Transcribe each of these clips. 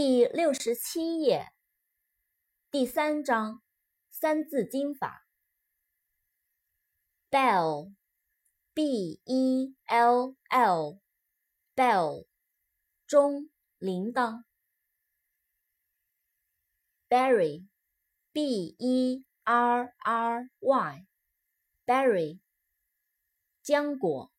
第六十七页，第三章三字经法。bell，b e l l，bell，钟，铃铛。berry，b e r r y，berry，浆果。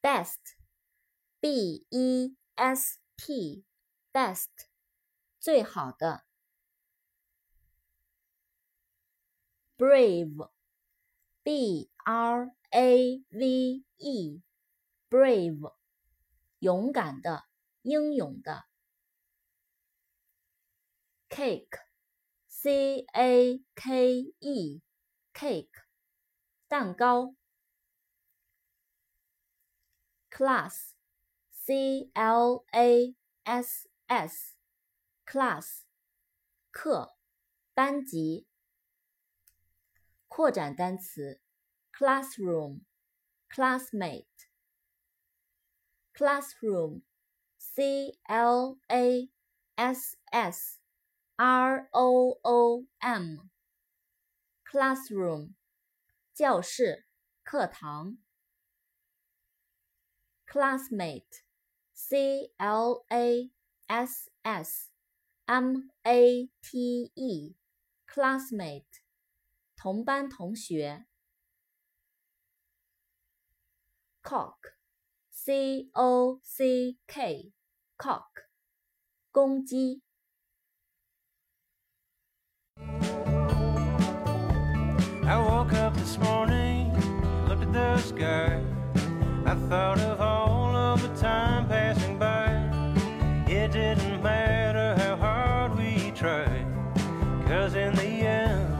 best，b e S T best 最好的，brave B R A V E brave 勇敢的，英勇的，cake C A K E cake 蛋糕，class C L A S S，class，课，班级。扩展单词，classroom，classmate，classroom，C L A S S R O O M，classroom，教室，课堂。classmate。C L A S S M A T E，classmate，同班同学。cock，C O C K，cock，公鸡。I woke up this morning, looked at the sky. I thought of all of the time passing by. It didn't matter how hard we tried, cause in the end,